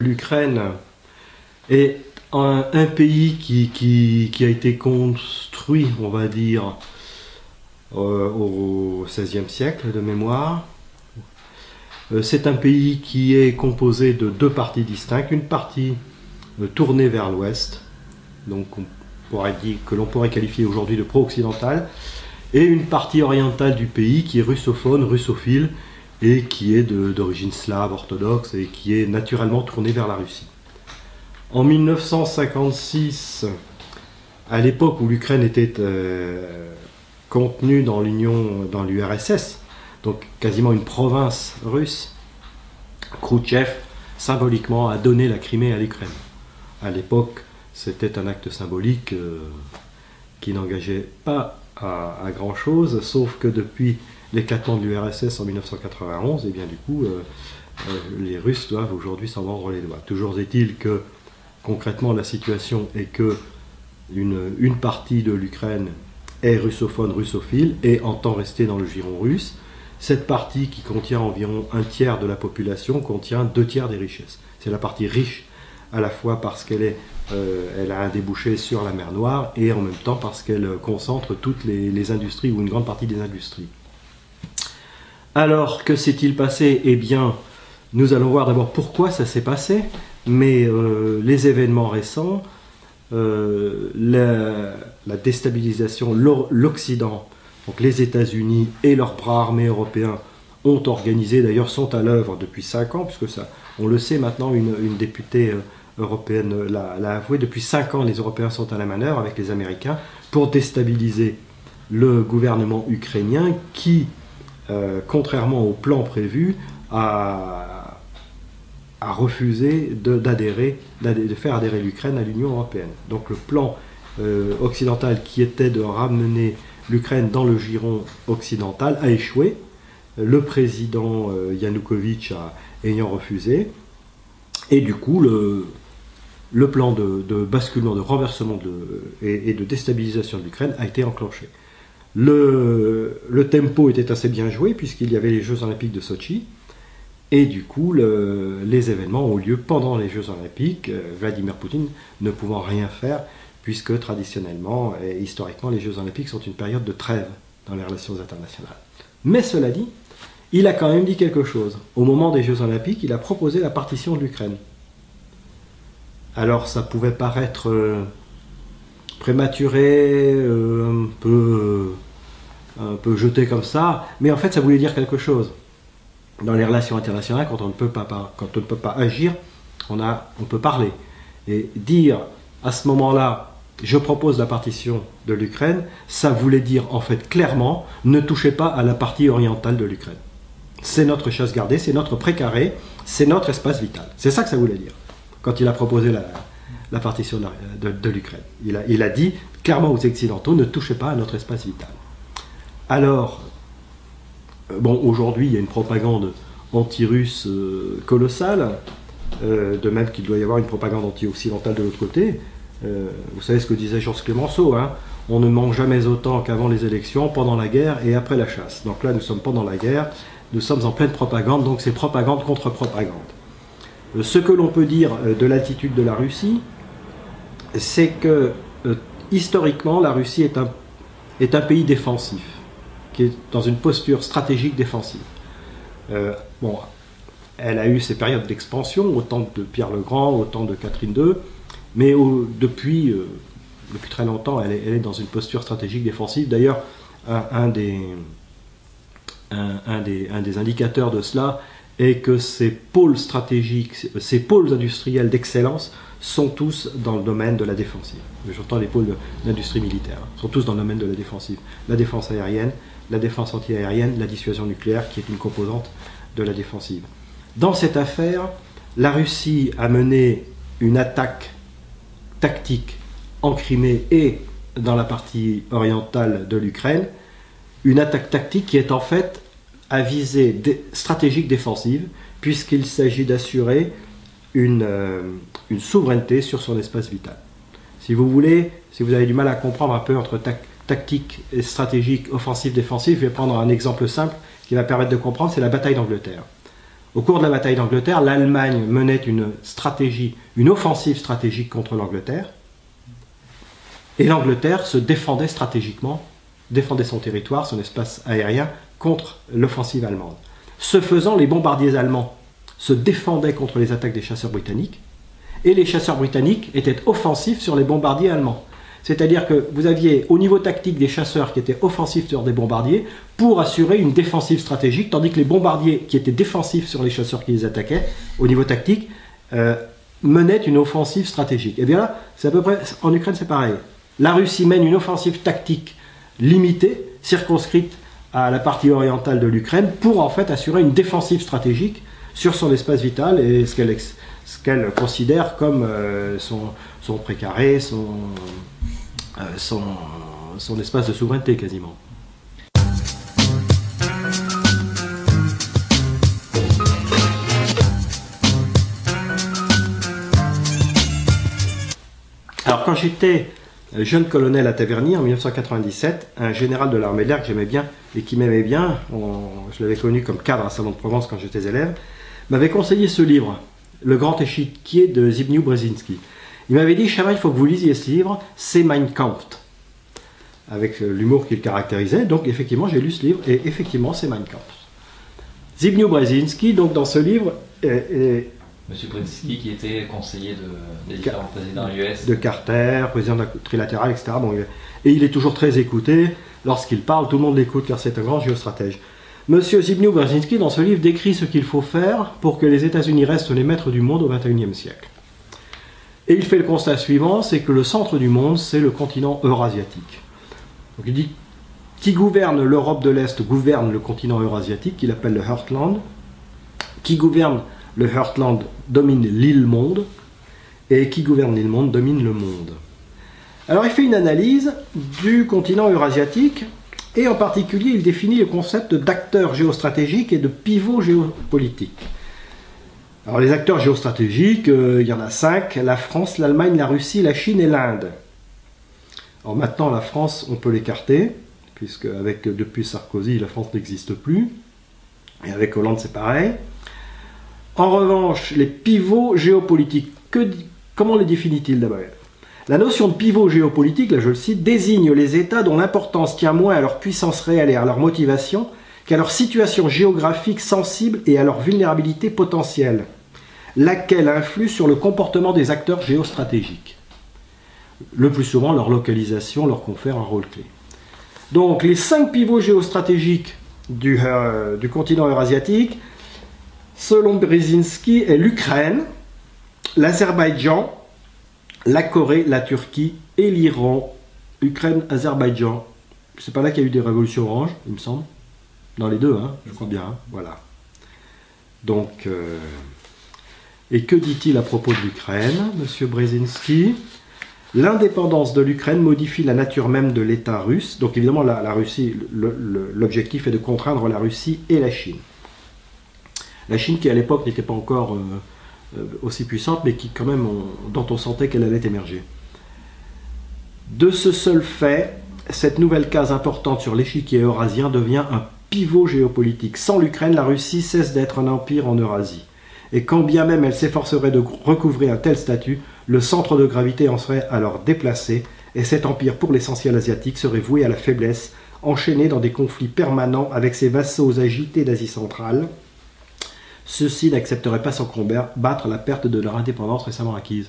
L'Ukraine est un, pays qui, a été on va dire, euh, au XVIe siècle de mémoire. Euh, c'est un pays qui est composé de deux parties distinctes. Une partie euh, tournée vers l'ouest, donc on pourrait dire que l'on pourrait qualifier aujourd'hui de pro-occidental, et une partie orientale du pays qui est russophone, russophile, et qui est d'origine slave orthodoxe et qui est naturellement tournée vers la Russie. En 1956, à l'époque où l'Ukraine était euh, contenue dans l'Union, dans l'URSS, donc quasiment une province russe, Khrouchtchev symboliquement a donné la Crimée à l'Ukraine. À l'époque, c'était un acte symbolique euh, qui n'engageait pas à, grand chose, sauf que depuis l'éclatement de l'URSS en 1991, et eh bien du coup, euh, les Russes doivent aujourd'hui s'en vendre les doigts. Toujours est-il que concrètement la situation est que une, partie de l'Ukraine est russophone, russophile et entend rester dans le giron russe. Cette partie qui contient environ un tiers de la population contient deux tiers des richesses. C'est la partie riche à la fois parce qu'elle euh, a un débouché sur la mer Noire et en même temps parce qu'elle concentre toutes les, les industries ou une grande partie des industries. Alors, que s'est-il passé? Eh bien, nous allons voir d'abord pourquoi ça s'est passé, mais euh, les événements récents, euh, la, déstabilisation, l'Occident, donc les États-Unis et leurs bras armés européens ont organisé, d'ailleurs sont à l'œuvre depuis 5 ans, puisque ça, on le sait maintenant, une, députée euh, européenne l'a avoué, depuis 5 ans les Européens sont à la manœuvre avec les Américains pour déstabiliser le gouvernement ukrainien qui euh, contrairement au plan prévu, a, refusé d'adhérer, de, faire adhérer l'Ukraine à l'Union européenne. Donc le plan euh, occidental qui était de ramener l'Ukraine dans le giron occidental a échoué. Le président euh, Yanukovych a, ayant refusé. Et du coup, le plan de, basculement, de renversement et, de déstabilisation de l'Ukraine a été enclenché. Le, tempo était assez bien joué puisqu'il y avait les Jeux Olympiques de Sochi. Et du coup, les événements ont lieu pendant les Jeux Olympiques, euh, Vladimir Poutine ne pouvant rien faire, puisque traditionnellement et historiquement, les Jeux Olympiques sont une période de trêve dans les relations internationales. Mais cela dit, il a quand même dit quelque chose. Au moment des Jeux Olympiques, il a proposé la partition de l'Ukraine. Alors ça pouvait paraître euh, prématuré, euh, un peu, un peu jeté comme ça, mais en fait ça voulait dire quelque chose. Dans les relations internationales, quand on ne peut pas, agir, on, peut parler. Et dire à ce moment-là, je propose la partition de l'Ukraine, ça voulait dire en fait clairement, ne touchez pas à la partie orientale de l'Ukraine. C'est notre chasse gardée, c'est notre précaré, c'est notre espace vital. C'est ça que ça voulait dire, quand il a proposé la, partition de, l'Ukraine. Il a, il a, dit clairement aux Occidentaux, ne touchez pas à notre espace vital. Alors, bon, aujourd'hui, il y a une propagande anti-russe euh, colossale, euh, de même qu'il doit y avoir une propagande anti-occidentale de l'autre côté. vous savez ce que disait Georges Clémenceau, hein on ne mange jamais autant qu'avant les élections, pendant la guerre et après la chasse. Donc là, nous sommes pendant la guerre, nous sommes en pleine propagande, donc c'est propagande contre propagande. Ce que l'on peut dire de l'attitude de la Russie, c'est que euh, historiquement, la Russie est un pays défensif, qui est dans une posture stratégique défensive. Euh, bon, elle a eu ses périodes d'expansion, autant de Pierre le Grand, autant de Catherine II, mais depuis, euh, depuis très longtemps, elle est, dans une posture stratégique défensive. D'ailleurs, un, des, un, des, un, des, indicateurs de cela est que ces pôles stratégiques, ces pôles industriels d'excellence sont tous dans le domaine de la défensive. J'entends les pôles d'industrie militaire, sont tous dans le domaine de la défensive. La défense aérienne, la défense antiaérienne, la dissuasion nucléaire, qui est une composante de la défensive. Dans cette affaire, la Russie a mené une attaque tactique en Crimée et dans la partie orientale de l'Ukraine une attaque tactique qui est en fait à visée stratégique défensive, puisqu'il s'agit d'assurer une, euh, une, souveraineté sur son espace vital. Si vous voulez, si vous avez du mal à comprendre un peu entre tactique et stratégique, offensive, défensive, je vais prendre un exemple simple qui va permettre de comprendre, c'est la bataille d'Angleterre. Au cours de la bataille d'Angleterre, l'Allemagne menait une stratégie, une offensive stratégique contre l'Angleterre, et l'Angleterre se défendait stratégiquement, défendait son territoire, son espace aérien, contre l'offensive allemande. Ce faisant, les bombardiers allemands se défendaient contre les attaques des chasseurs britanniques, et les chasseurs britanniques étaient offensifs sur les bombardiers allemands. C'est-à-dire que vous aviez au niveau tactique des chasseurs qui étaient offensifs sur des bombardiers pour assurer une défensive stratégique, tandis que les bombardiers qui étaient défensifs sur les chasseurs qui les attaquaient, au niveau tactique, euh, menaient une offensive stratégique. Et bien là, c'est à peu près, en Ukraine c'est pareil. La Russie mène une offensive tactique limitée, circonscrite à la partie orientale de l'Ukraine, pour en fait assurer une défensive stratégique sur son espace vital et ce qu'elle qu'elle considère comme euh, son, son précaré, son, euh, son, son espace de souveraineté quasiment. Alors quand j'étais jeune colonel à Taverny en 1997, un général de l'armée de l'air que j'aimais bien et qui m'aimait bien, je l'avais connu comme cadre à Salon de Provence quand j'étais élève, m'avait conseillé ce livre, Le Grand Échiquier de Zbigniew Brzezinski. Il m'avait dit, Chama, il faut que vous lisiez ce livre, c'est Mein Kampf, avec l'humour qu'il caractérisait. Donc effectivement, j'ai lu ce livre, et effectivement, c'est Mein Kampf. Zbigniew Brzezinski, donc dans ce livre, est, Monsieur Brzezinski, qui était conseiller de, des différents présidents US. De Carter, président de trilatéral, etc. et il est toujours très écouté. Lorsqu'il parle, tout le monde l'écoute car c'est un grand géostratège. Monsieur Zbigniew Brzezinski, dans ce livre, décrit ce qu'il faut faire pour que les États-Unis restent les maîtres du monde au XXIe siècle. Et il fait le constat suivant, c'est que le centre du monde, c'est le continent eurasiatique. Donc il dit, qui gouverne l'Europe de l'Est gouverne le continent eurasiatique, qu'il appelle le Heartland. Qui gouverne le Heartland domine l'île monde, et qui gouverne l'île monde domine le monde. Alors il fait une analyse du continent eurasiatique, et en particulier il définit le concept d'acteur géostratégique et de pivot géopolitique. Alors les acteurs géostratégiques, euh, il y en a cinq, la France, l'Allemagne, la Russie, la Chine et l'Inde. Alors maintenant la France, on peut l'écarter, puisque avec, depuis Sarkozy, la France n'existe plus. Et avec Hollande, c'est pareil. En revanche, les pivots géopolitiques, comment les définit-il d'abord? La notion de pivot géopolitique, là je le cite, désigne les États dont l'importance tient moins à leur puissance réelle et à leur motivation qu'à leur situation géographique sensible et à leur vulnérabilité potentielle, laquelle influe sur le comportement des acteurs géostratégiques. Le plus souvent, leur localisation leur confère un rôle clé. Donc, les cinq pivots géostratégiques du, euh, du continent eurasiatique, selon Brzezinski, est l'Ukraine, l'Azerbaïdjan, la Corée, la Turquie et l'Iran. Ukraine, Azerbaïdjan. C'est pas là qu'il y a eu des révolutions oranges, il me semble. Dans les deux, hein, je crois bien. Hein, voilà. Donc, euh, et que dit-il à propos de l'Ukraine, M. Brzezinski? L'indépendance de l'Ukraine modifie la nature même de l'État russe. Donc évidemment, l'objectif est de contraindre la Russie et la Chine. La Chine qui à l'époque n'était pas encore euh, aussi puissante, mais qui quand même, dont on sentait qu'elle allait émerger. De ce seul fait, cette nouvelle case importante sur l'échiquier eurasien devient un pivot géopolitique. Sans l'Ukraine, la Russie cesse d'être un empire en Eurasie. Et quand bien même elle s'efforcerait de recouvrir un tel statut, le centre de gravité en serait alors déplacé, et cet empire pour l'essentiel asiatique serait voué à la faiblesse, enchaîné dans des conflits permanents avec ses vassaux agités d'Asie centrale. Ceux-ci n'accepteraient pas sans combattre la perte de leur indépendance récemment acquise.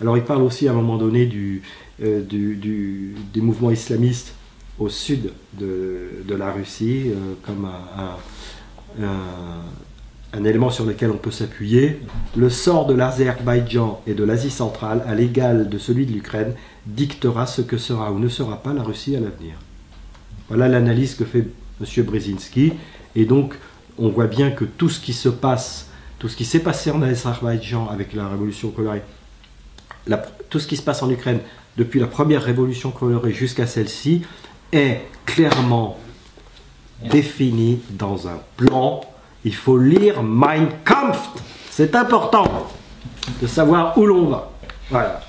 Alors il parle aussi à un moment donné du, euh, des mouvements islamistes au sud de, la Russie euh, comme un, un, élément sur lequel on peut s'appuyer. Le sort de l'Azerbaïdjan et de l'Asie centrale, à l'égal de celui de l'Ukraine, dictera ce que sera ou ne sera pas la Russie à l'avenir. Voilà l'analyse que fait M. Brzezinski. Et donc, on voit bien que tout ce qui se passe, tout ce qui s'est passé en Azerbaïdjan avec la révolution colorée, tout ce qui se passe en Ukraine depuis la première révolution colorée jusqu'à celle-ci, est clairement définie dans un plan. Il faut lire Mein Kampf. C'est important de savoir où l'on va. Voilà.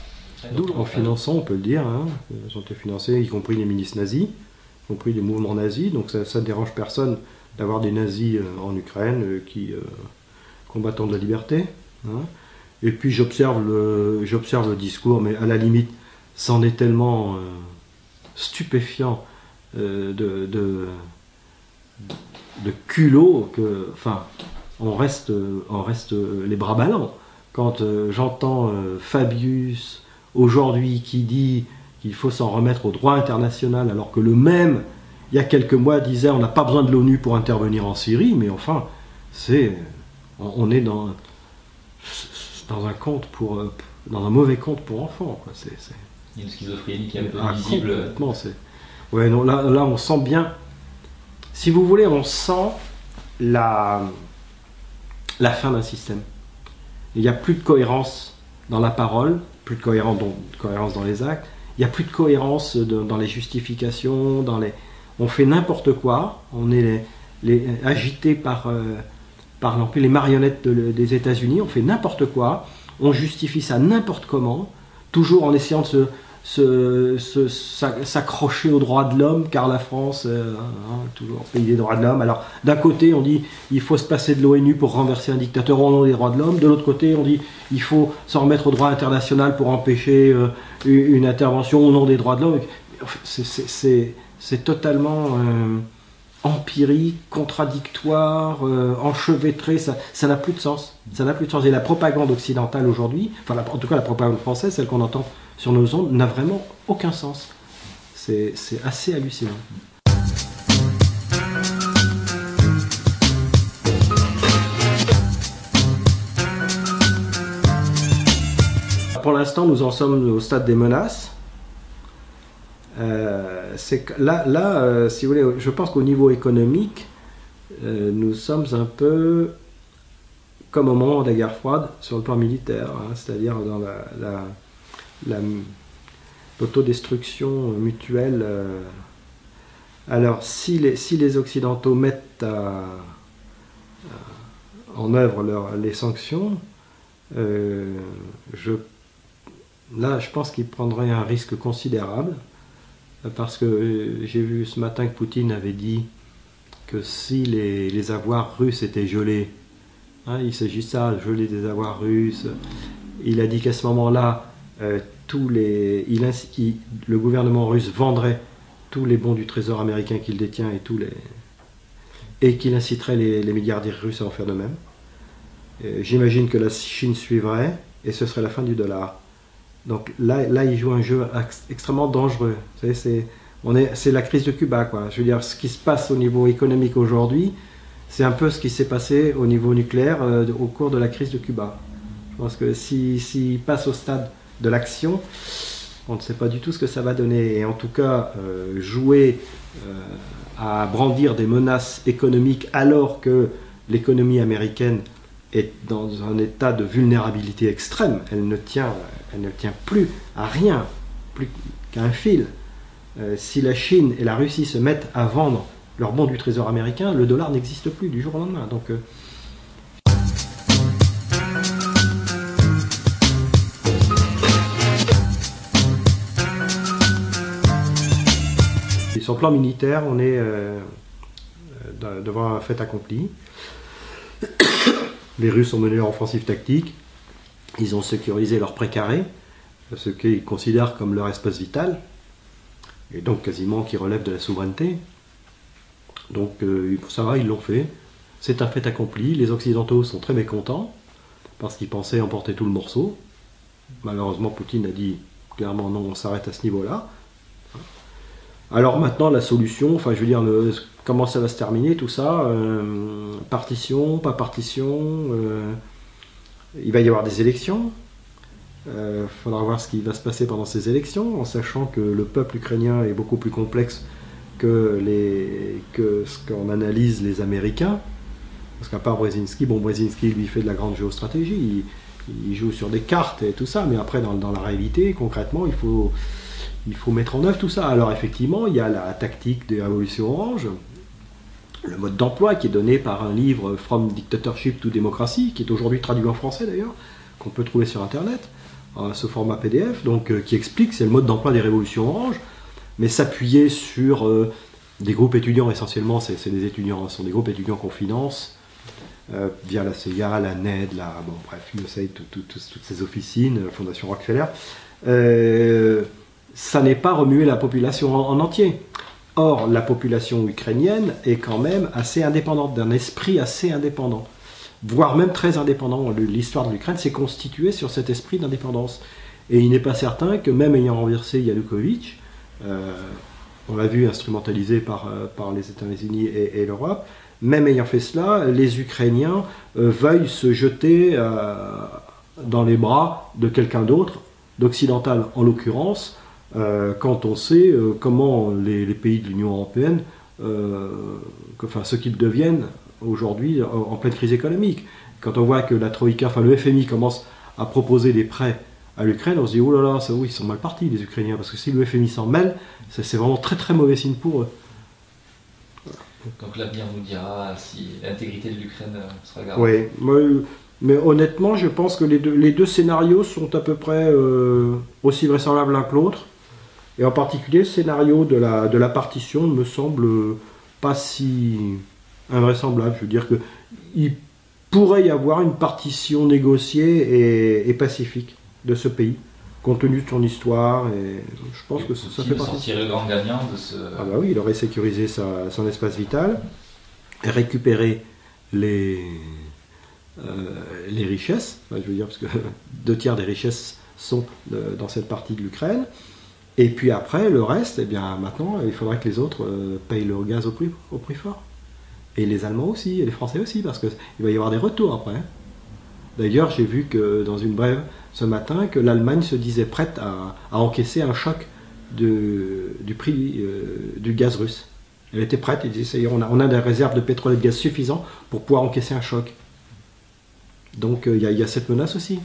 En finançant, on peut le dire, hein, ils ont été financés, y compris les milices nazis, y compris les mouvements nazis, donc ça ne dérange personne d'avoir des nazis euh, en Ukraine euh, qui euh, combattent de la liberté. hein. Et puis j'observe le, j'observe le discours, mais à la limite, c'en est tellement stupéfiant de, de, culot que, enfin, on reste, on reste les bras ballants. Quand j'entends Fabius aujourd'hui qui dit qu'il faut s'en remettre au droit international, alors que le même, il y a quelques mois, disait on n'a pas besoin de l'ONU pour intervenir en Syrie, mais enfin, c'est, on, on est dans, dans un conte pour, dans un mauvais conte pour enfants. Quoi. C'est, c'est- Il y a une schizophrénie qui est un peu ah, visible. complètement, c'est- Ouais, non, là, là, on sent bien. Si vous voulez, on sent la, la fin d'un système. Il n'y a plus de cohérence dans la parole, plus de cohérence, dans, cohérence dans les actes. Il n'y a plus de cohérence de- dans les justifications, dans les. On fait n'importe quoi. On est agité par, euh, par les marionnettes de- des États-Unis. On fait n'importe quoi. On justifie ça n'importe comment, toujours en essayant de s'accrocher aux droits de l'homme, car la France, euh, hein, toujours pays des droits de l'homme. Alors, d'un côté, on dit il faut se passer de l'ONU pour renverser un dictateur au nom des droits de l'homme. De l'autre côté, on dit il faut s'en remettre au droit international pour empêcher euh, une intervention au nom des droits de l'homme. C'est- c'est- totalement euh, empirique, contradictoire, euh, enchevêtré. Ça ça n'a plus de sens. Ça n'a plus de sens. Et la propagande occidentale aujourd'hui, enfin, en tout cas la propagande française, celle qu'on entend sur nos ondes, n'a vraiment aucun sens. C'est assez hallucinant. Pour l'instant, nous en sommes au stade des menaces. Euh, là, euh, si vous voulez, je pense qu'au niveau économique, euh, nous sommes un peu comme au moment de la guerre froide sur le plan militaire, hein, c'est-à-dire dans la, la- la- l'autodestruction mutuelle. Alors, si les, si les Occidentaux mettent en œuvre les sanctions, là, je pense qu'ils prendraient un risque considérable, parce que euh, j'ai vu ce matin que Poutine avait dit que si les, avoirs russes étaient gelés, hein, il s'agit de geler des avoirs russes, il a dit qu'à ce moment-là, euh, le gouvernement russe vendrait tous les bons du trésor américain qu'il détient et tous les et qu'il inciterait les, les milliardaires russes à en faire de même. Euh, J'imagine que la Chine suivrait et ce serait la fin du dollar. Donc là, là il joue un jeu ex- extrêmement dangereux. C'est est, c'est la crise de Cuba, quoi. Je veux dire, ce qui se passe au niveau économique aujourd'hui, c'est un peu ce qui s'est passé au niveau nucléaire euh, au cours de la crise de Cuba. Je pense que s'il si, passe au stade de l'action, on ne sait pas du tout ce que ça va donner. Et en tout cas, euh, jouer euh, à brandir des menaces économiques alors que l'économie américaine est dans un état de vulnérabilité extrême. Elle ne tient, elle ne tient plus à rien, plus qu'à un fil. Euh, si la Chine et la Russie se mettent à vendre leurs bons du trésor américain, le dollar n'existe plus du jour au lendemain. Donc, euh, Et sur le plan militaire, on est euh, devant un fait accompli. Les Russes ont mené leur offensive tactique. Ils ont sécurisé leur précaré, ce qu'ils considèrent comme leur espace vital, et donc quasiment qui relève de la souveraineté. Donc euh, ça va, ils l'ont fait. C'est un fait accompli. Les Occidentaux sont très mécontents parce qu'ils pensaient emporter tout le morceau. Malheureusement, Poutine a dit clairement non, on s'arrête à ce niveau-là. Alors maintenant, la solution, enfin je veux dire, comment ça va se terminer, tout ça, euh, partition, pas partition, euh, il va y avoir des élections. Il faudra voir ce qui va se passer pendant ces élections, en sachant que le peuple ukrainien est beaucoup plus complexe que, les, que ce qu'en analysent les Américains. Parce qu'à part Brzezinski, bon, Brzezinski lui fait de la grande géostratégie, il, jouent sur des cartes et tout ça, mais après, dans la réalité, concrètement, il faut, il faut mettre en œuvre tout ça. Alors, effectivement, il y a la tactique des révolutions orange, le mode d'emploi qui est donné par un livre From Dictatorship to Democracy, qui est aujourd'hui traduit en français d'ailleurs, qu'on peut trouver sur Internet, ce format PDF, donc, euh, qui explique, c'est le mode d'emploi des révolutions orange, mais s'appuyer sur euh, des groupes étudiants essentiellement, c'est des étudiants, ce sont des groupes étudiants qu'on finance euh, via la CIA, la NED, la, bon, bref, toutes ces officines, Fondation Rockefeller. Ça n'est pas remuer la population en entier. Or, la population ukrainienne est quand même assez indépendante, d'un esprit assez indépendant, voire même très indépendant. L'histoire de l'Ukraine s'est constituée sur cet esprit d'indépendance. Et il n'est pas certain que même ayant renversé Yanukovych, euh, on l'a vu instrumentalisé par, euh, les États-Unis et, l'Europe, même ayant fait cela, les Ukrainiens euh, veuillent se jeter dans les bras de quelqu'un d'autre, d'occidental en l'occurrence, euh, quand on sait euh, comment les, pays de l'Union européenne, euh, enfin ce qu'ils deviennent aujourd'hui en, pleine crise économique. Quand on voit que la Troïka, enfin le FMI commence à proposer des prêts à l'Ukraine, on se dit oh là là, ça, oui, ils sont mal partis les Ukrainiens, parce que si le FMI s'en mêle, c'est vraiment très très mauvais signe pour eux. Donc l'avenir nous dira si l'intégrité de l'Ukraine sera gardée. Oui, mais, honnêtement, je pense que les deux, les deux scénarios sont à peu près aussi vraisemblables l'un que l'autre. Et en particulier, le scénario de la, de la partition ne me semble pas si invraisemblable. Je veux dire qu'il pourrait y avoir une partition négociée et, pacifique de ce pays, compte tenu de son histoire. Et je pense que ça, ça fait partie. le grand gagnant de ce. Ah bah oui, il aurait sécurisé son espace vital et récupéré les, euh, les richesses. je veux dire, parce que deux tiers des richesses sont dans cette partie de l'Ukraine. Et puis après, le reste, eh bien maintenant, il faudrait que les autres euh, payent le gaz au prix, fort. Et les Allemands aussi, et les Français aussi, parce qu'il va y avoir des retours après. Hein. D'ailleurs, j'ai vu que dans une brève ce matin, que l'Allemagne se disait prête à, encaisser un choc du prix euh, du gaz russe. Elle était prête, elle disait, on a, on a des réserves de pétrole et de gaz suffisants pour pouvoir encaisser un choc. Donc euh, il y, a cette menace aussi.